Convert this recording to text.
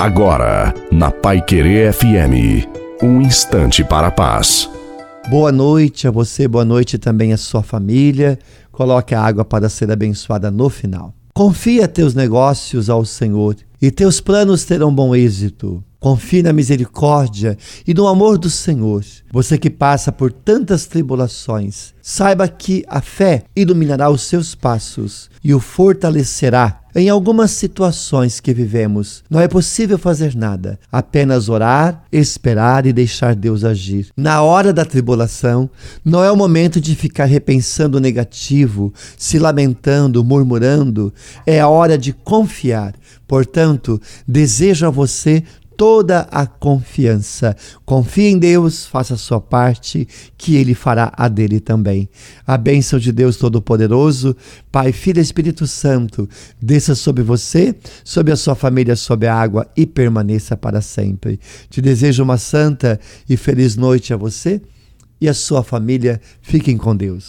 Agora, na Pai Querer FM, um instante para a paz. Boa noite a você, boa noite também à sua família. Coloque a água para ser abençoada no final. Confia teus negócios ao Senhor e teus planos terão bom êxito. Confie na misericórdia e no amor do Senhor. Você que passa por tantas tribulações, saiba que a fé iluminará os seus passos e o fortalecerá. Em algumas situações que vivemos, não é possível fazer nada, apenas orar, esperar e deixar Deus agir. Na hora da tribulação, não é o momento de ficar repensando o negativo, se lamentando, murmurando, é a hora de confiar. Portanto, desejo a você toda a confiança. Confie em Deus, faça a sua parte, que Ele fará a dele também. A bênção de Deus Todo-Poderoso, Pai, Filho e Espírito Santo, desça sobre você, sobre a sua família, sobre a água e permaneça para sempre. Te desejo uma santa e feliz noite a você e a sua família. Fiquem com Deus.